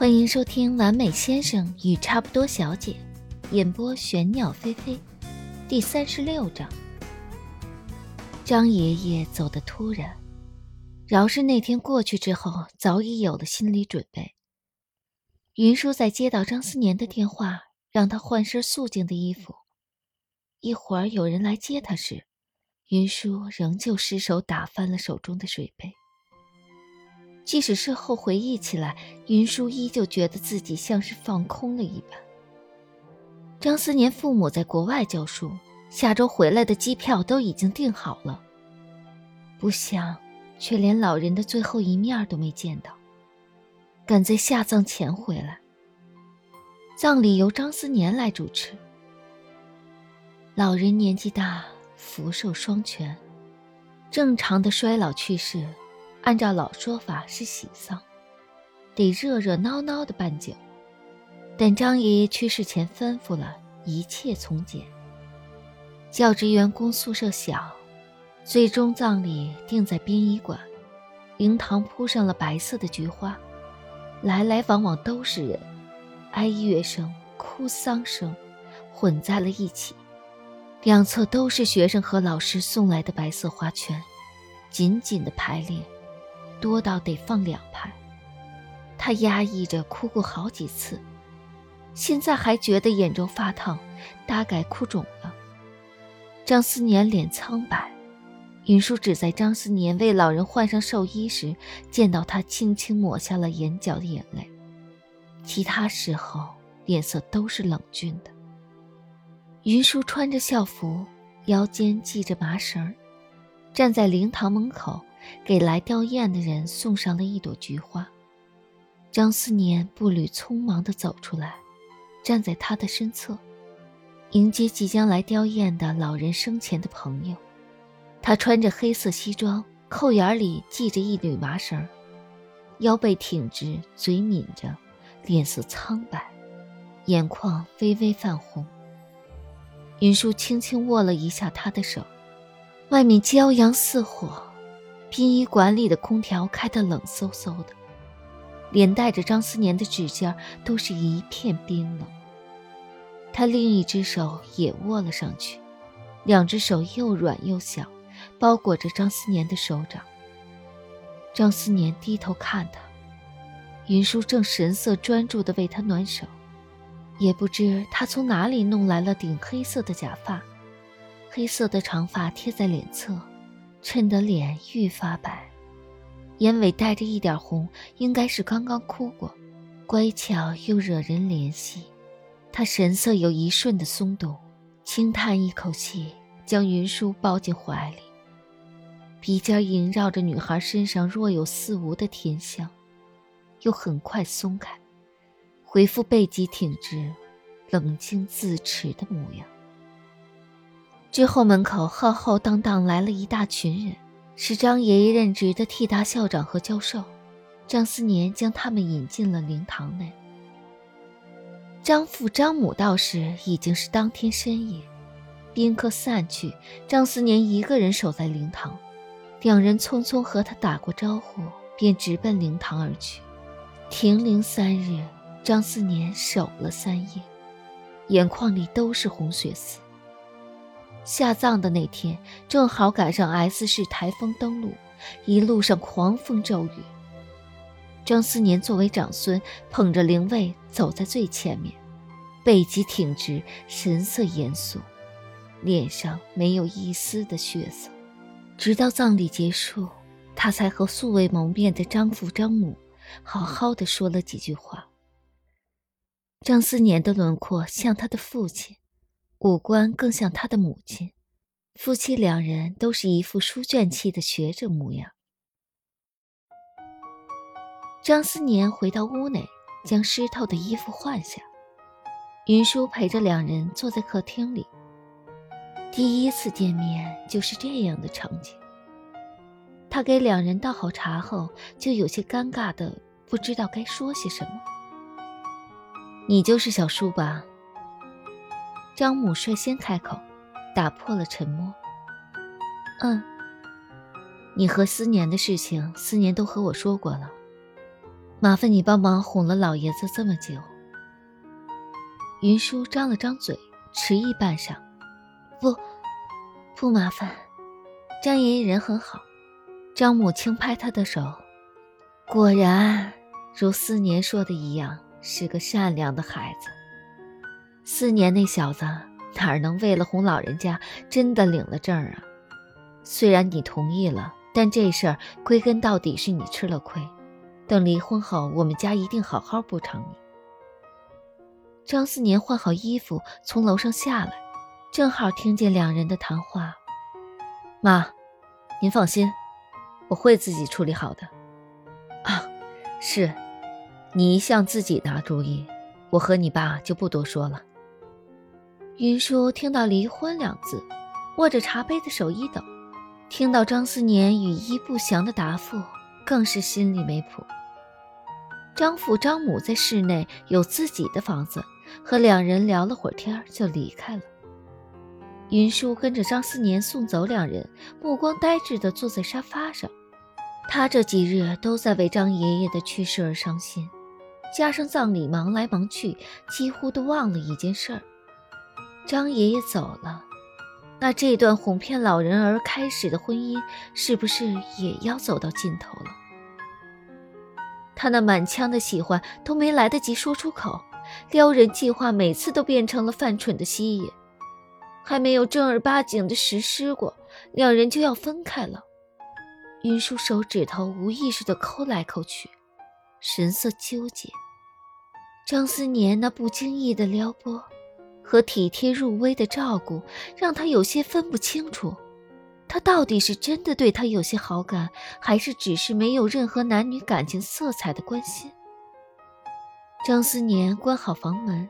欢迎收听《完美先生与差不多小姐》，演播玄鸟飞飞，第三十六章。张爷爷走得突然，饶是那天过去之后，早已有了心理准备。云舒在接到张思年的电话，让他换身素净的衣服。一会儿有人来接他时，云舒仍旧失手打翻了手中的水杯。即使事后回忆起来，云舒依旧觉得自己像是放空了一般。张思年父母在国外教书，下周回来的机票都已经订好了，不想却连老人的最后一面都没见到，赶在下葬前回来。葬礼由张思年来主持。老人年纪大，福寿双全，正常的衰老去世。按照老说法是喜丧，得热热闹闹的办酒。但张爷爷去世前吩咐了一切从简。教职员工宿舍小，最终葬礼定在殡仪馆，灵堂铺上了白色的菊花，来来往往都是人，哀乐声、哭丧声混在了一起，两侧都是学生和老师送来的白色花圈，紧紧的排列。多到得放两排，他压抑着哭过好几次，现在还觉得眼中发烫，大概哭肿了。张思年脸苍白，云舒只在张思年为老人换上寿衣时，见到他轻轻抹下了眼角的眼泪，其他时候脸色都是冷峻的。云舒穿着校服，腰间系着麻绳，站在灵堂门口。给来吊唁的人送上了一朵菊花。张思年步履匆忙地走出来，站在他的身侧，迎接即将来吊唁的老人生前的朋友。他穿着黑色西装，扣眼里系着一缕麻绳，腰背挺直，嘴抿着，脸色苍白，眼眶微微泛红。云舒轻轻握了一下他的手，外面骄阳似火。殡仪馆里的空调开得冷飕飕的，连带着张思年的指尖都是一片冰冷。他另一只手也握了上去，两只手又软又小，包裹着张思年的手掌。张思年低头看他，云舒正神色专注地为他暖手，也不知他从哪里弄来了顶黑色的假发，黑色的长发贴在脸侧。衬得脸愈发白，眼尾带着一点红，应该是刚刚哭过，乖巧又惹人怜惜。他神色有一瞬的松动，轻叹一口气，将云舒抱进怀里，鼻尖萦绕着女孩身上若有似无的甜香，又很快松开，恢复背脊挺直、冷静自持的模样。之后，门口浩浩荡荡来了一大群人，是张爷爷任职的替大校长和教授。张思年将他们引进了灵堂内。张父、张母到时已经是当天深夜，宾客散去，张思年一个人守在灵堂。两人匆匆和他打过招呼，便直奔灵堂而去。停灵三日，张思年守了三夜，眼眶里都是红血丝。下葬的那天，正好赶上 S 市台风登陆，一路上狂风骤雨。张思年作为长孙，捧着灵位走在最前面，背脊挺直，神色严肃，脸上没有一丝的血色。直到葬礼结束，他才和素未谋面的张父、张母好好的说了几句话。张思年的轮廓像他的父亲。五官更像他的母亲，夫妻两人都是一副书卷气的学者模样。张思年回到屋内，将湿透的衣服换下。云舒陪着两人坐在客厅里。第一次见面就是这样的场景。他给两人倒好茶后，就有些尴尬的不知道该说些什么。你就是小舒吧？张母率先开口，打破了沉默。嗯，你和思年的事情，思年都和我说过了。麻烦你帮忙哄了老爷子这么久。云舒张了张嘴，迟疑半晌，不，不麻烦。张爷爷人很好。张母轻拍他的手，果然如思年说的一样，是个善良的孩子。思年那小子哪能为了哄老人家真的领了证啊？虽然你同意了，但这事儿归根到底是你吃了亏。等离婚后，我们家一定好好补偿你。张思年换好衣服从楼上下来，正好听见两人的谈话。妈，您放心，我会自己处理好的。啊，是，你一向自己拿主意，我和你爸就不多说了。云舒听到“离婚”两字，握着茶杯的手一抖；听到张思年语意不详的答复，更是心里没谱。张父张母在室内有自己的房子，和两人聊了会儿天就离开了。云舒跟着张思年送走两人，目光呆滞地坐在沙发上。他这几日都在为张爷爷的去世而伤心，加上葬礼忙来忙去，几乎都忘了一件事儿：张爷爷走了，那这段哄骗老人而开始的婚姻，是不是也要走到尽头了？他那满腔的喜欢都没来得及说出口，撩人计划每次都变成了犯蠢的吸引，还没有正儿八经的实施过，两人就要分开了。云舒手指头无意识的抠来抠去，神色纠结。张思年那不经意的撩拨和体贴入微的照顾，让他有些分不清楚。他到底是真的对他有些好感，还是只是没有任何男女感情色彩的关心？张思年关好房门，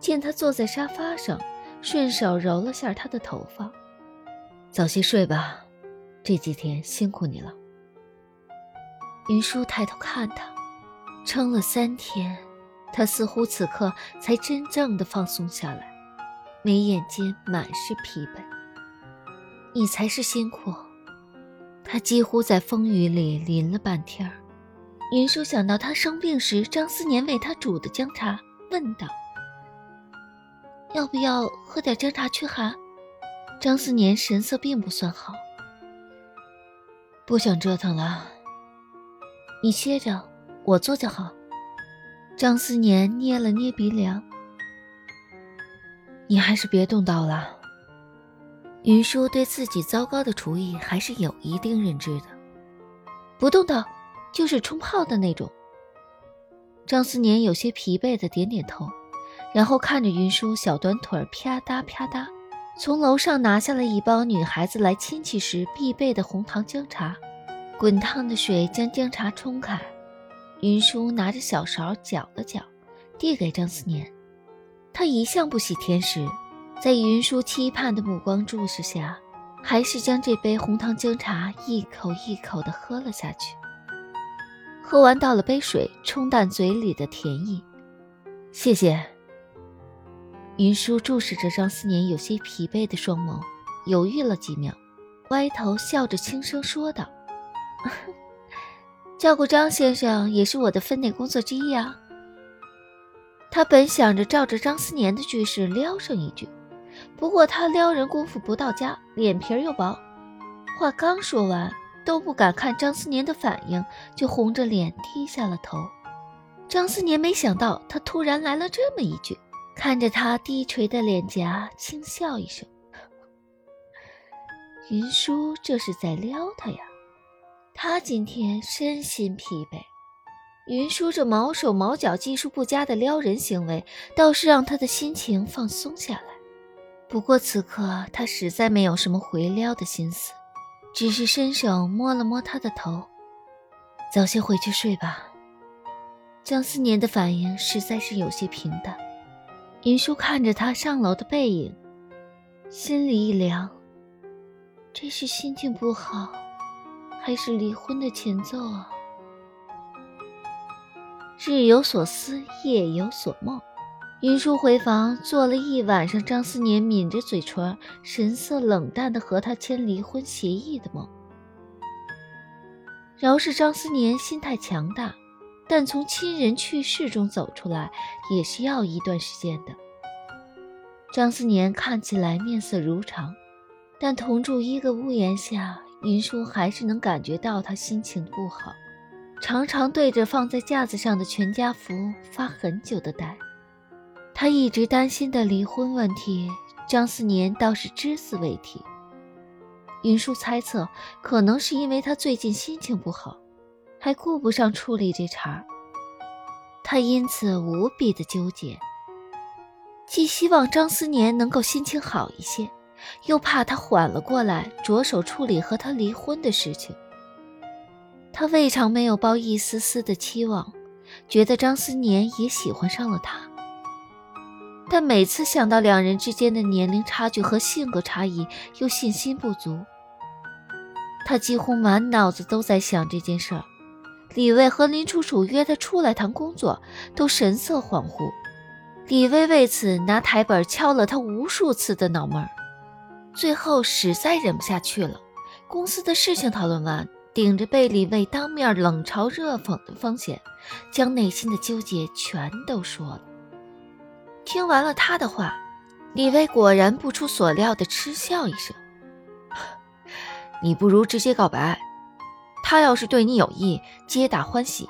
见他坐在沙发上，顺手揉了下他的头发：“早些睡吧，这几天辛苦你了。”云舒抬头看他，撑了三天，他似乎此刻才真正的放松下来，眉眼间满是疲惫。你才是辛苦。他几乎在风雨里淋了半天儿。云舒想到他生病时张思年为他煮的姜茶，问道：“要不要喝点姜茶驱寒？”张思年神色并不算好，不想折腾了。你歇着，我做就好。张思年捏了捏鼻梁：“你还是别动刀了。”云舒对自己糟糕的厨艺还是有一定认知的，不动刀，就是冲泡的那种。张思年有些疲惫的点点头，然后看着云舒小短腿啪嗒啪嗒，从楼上拿下了一包女孩子来亲戚时必备的红糖姜茶，滚烫的水将姜茶冲开，云舒拿着小勺搅了搅，递给张思年。他一向不喜甜食。在云舒期盼的目光注视下，还是将这杯红糖姜茶一口一口地喝了下去。喝完，倒了杯水冲淡嘴里的甜意。谢谢。云舒注视着张思年有些疲惫的双眸，犹豫了几秒，歪头笑着轻声说道：“ 照顾张先生也是我的分内工作之一啊。”他本想着照着张思年的句式撩上一句。不过他撩人功夫不到家，脸皮又薄，话刚说完，都不敢看张思年的反应，就红着脸低下了头。张思年没想到他突然来了这么一句，看着他低垂的脸颊，轻笑一声：“云舒这是在撩他呀。”他今天身心疲惫，云舒这毛手毛脚、技术不佳的撩人行为，倒是让他的心情放松下来。不过此刻他实在没有什么回撩的心思，只是伸手摸了摸他的头，早些回去睡吧。江思年的反应实在是有些平淡，云舒看着他上楼的背影，心里一凉。这是心情不好，还是离婚的前奏啊？日有所思，夜有所梦。云舒回房做了一晚上，张思年抿着嘴唇，神色冷淡的和他签离婚协议的梦。饶是张思年心态强大，但从亲人去世中走出来也是要一段时间的。张思年看起来面色如常，但同住一个屋檐下，云舒还是能感觉到他心情不好，常常对着放在架子上的全家福发很久的呆。他一直担心的离婚问题，张思年倒是只字未提。云舒猜测，可能是因为他最近心情不好，还顾不上处理这茬儿。他因此无比的纠结，既希望张思年能够心情好一些，又怕他缓了过来，着手处理和他离婚的事情。他未尝没有抱一丝丝的期望，觉得张思年也喜欢上了他。但每次想到两人之间的年龄差距和性格差异，又信心不足。他几乎满脑子都在想这件事儿。李卫和林楚楚约他出来谈工作，都神色恍惚。李卫为此拿台本敲了他无数次的脑门儿。最后实在忍不下去了，公司的事情讨论完，顶着被李卫当面冷嘲热讽的风险，将内心的纠结全都说了。听完了他的话，李卫果然不出所料的嗤笑一声。你不如直接告白，他要是对你有意，皆大欢喜；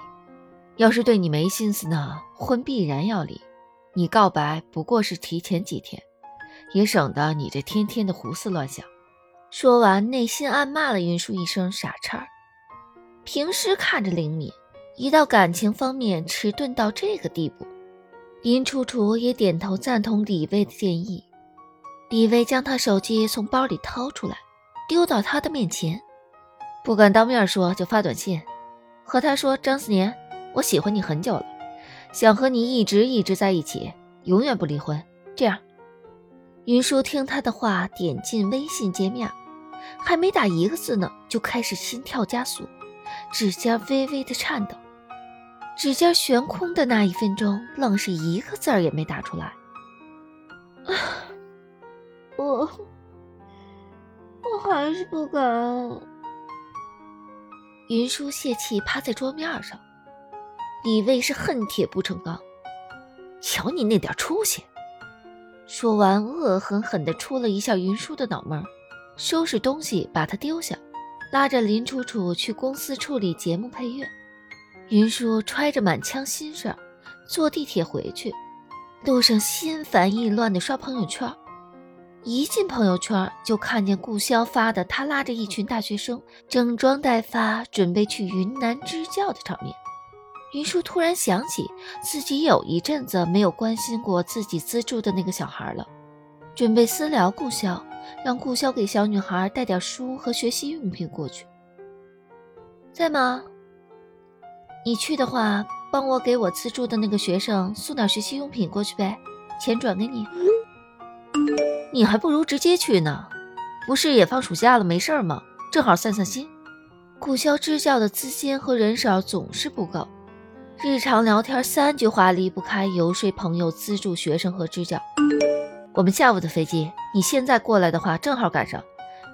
要是对你没心思呢，婚必然要离。你告白不过是提前几天，也省得你这天天的胡思乱想。说完，内心暗骂了云舒一声傻叉。平时看着灵敏，一到感情方面迟钝到这个地步。林楚楚也点头赞同李卫的建议。李卫将他手机从包里掏出来。丢到他的面前，不敢当面说，就发短信，和他说：“张思年，我喜欢你很久了，想和你一直一直在一起，永远不离婚。”这样，云舒听他的话，点进微信界面，还没打一个字呢，就开始心跳加速，指尖微微的颤抖。指尖悬空的那一分钟，愣是一个字儿也没打出来。啊，我。我还是不敢。云舒泄气，趴在桌面上。李卫是恨铁不成钢，瞧你那点出息！说完，恶狠狠地戳了一下云舒的脑门，收拾东西把他丢下，拉着林楚楚去公司处理节目配乐。云舒揣着满腔心事，坐地铁回去，路上心烦意乱地刷朋友圈。一进朋友圈，就看见顾潇发的他拉着一群大学生整装待发，准备去云南支教的场面。云舒突然想起自己有一阵子没有关心过自己资助的那个小孩了，准备私聊顾潇，让顾潇给小女孩带点书和学习用品过去。在吗？你去的话，帮我给我资助的那个学生送点学习用品过去呗，钱转给你。你还不如直接去呢，不是也放暑假了没事吗？正好散散心。顾潇支教的资金和人手总是不够，日常聊天三句话离不开游说朋友资助学生和支教。我们下午的飞机，你现在过来的话正好赶上，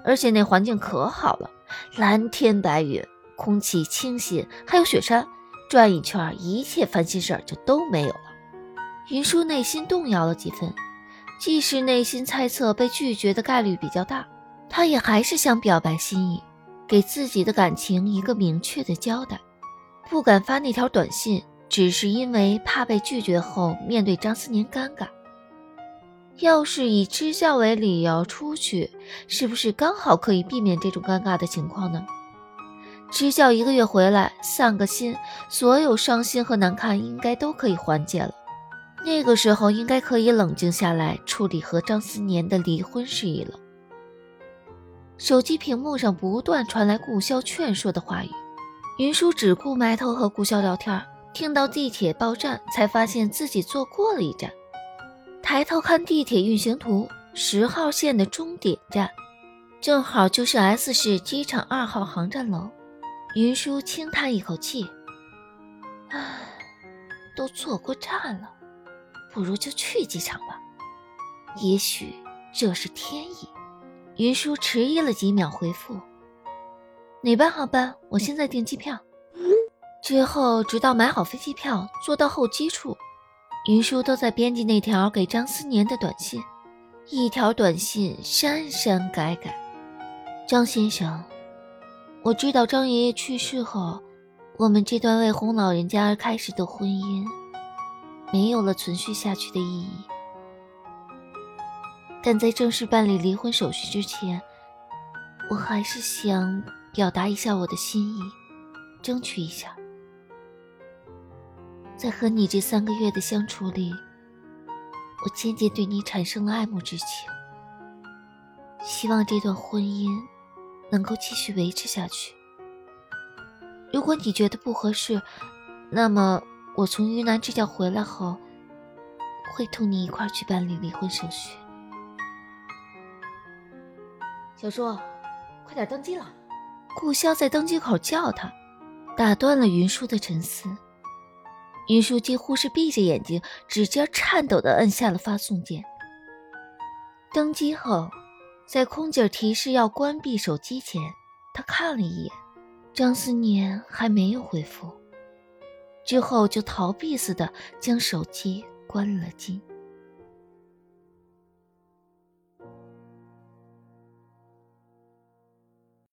而且那环境可好了，蓝天白云，空气清新，还有雪山，转一圈一切烦心事儿就都没有了。云舒内心动摇了几分。即使内心猜测被拒绝的概率比较大，他也还是想表白心意，给自己的感情一个明确的交代。不敢发那条短信，只是因为怕被拒绝后面对张思年尴尬。要是以支教为理由出去，是不是刚好可以避免这种尴尬的情况呢？支教一个月回来散个心，所有伤心和难堪应该都可以缓解了。那个时候应该可以冷静下来处理和张思年的离婚事宜了。手机屏幕上不断传来顾潇劝说的话语，云舒只顾埋头和顾潇聊天，听到地铁报站，才发现自己坐过了一站。抬头看地铁运行图，十号线的终点站，正好就是 S 市机场二号航站楼。云舒轻叹一口气：“唉，都坐过站了。”不如就去机场吧，也许这是天意。云舒迟疑了几秒，回复：“哪班航班？我现在订机票。”之后，直到买好飞机票，坐到候机处，云舒都在编辑那条给张思年的短信。一条短信删删改改。张先生，我知道张爷爷去世后，我们这段为哄老人家而开始的婚姻，没有了存续下去的意义。但在正式办理离婚手续之前，我还是想表达一下我的心意，争取一下。在和你这三个月的相处里，我渐渐对你产生了爱慕之情，希望这段婚姻能够继续维持下去。如果你觉得不合适，那么我从云南支教回来后，会同你一块去办理离婚手续。小叔，快点登机了！顾潇在登机口叫他，打断了云舒的沉思。云舒几乎是闭着眼睛，指尖颤抖地摁下了发送键。登机后，在空姐提示要关闭手机前，他看了一眼，张思年还没有回复，之后就逃避似的将手机关了机。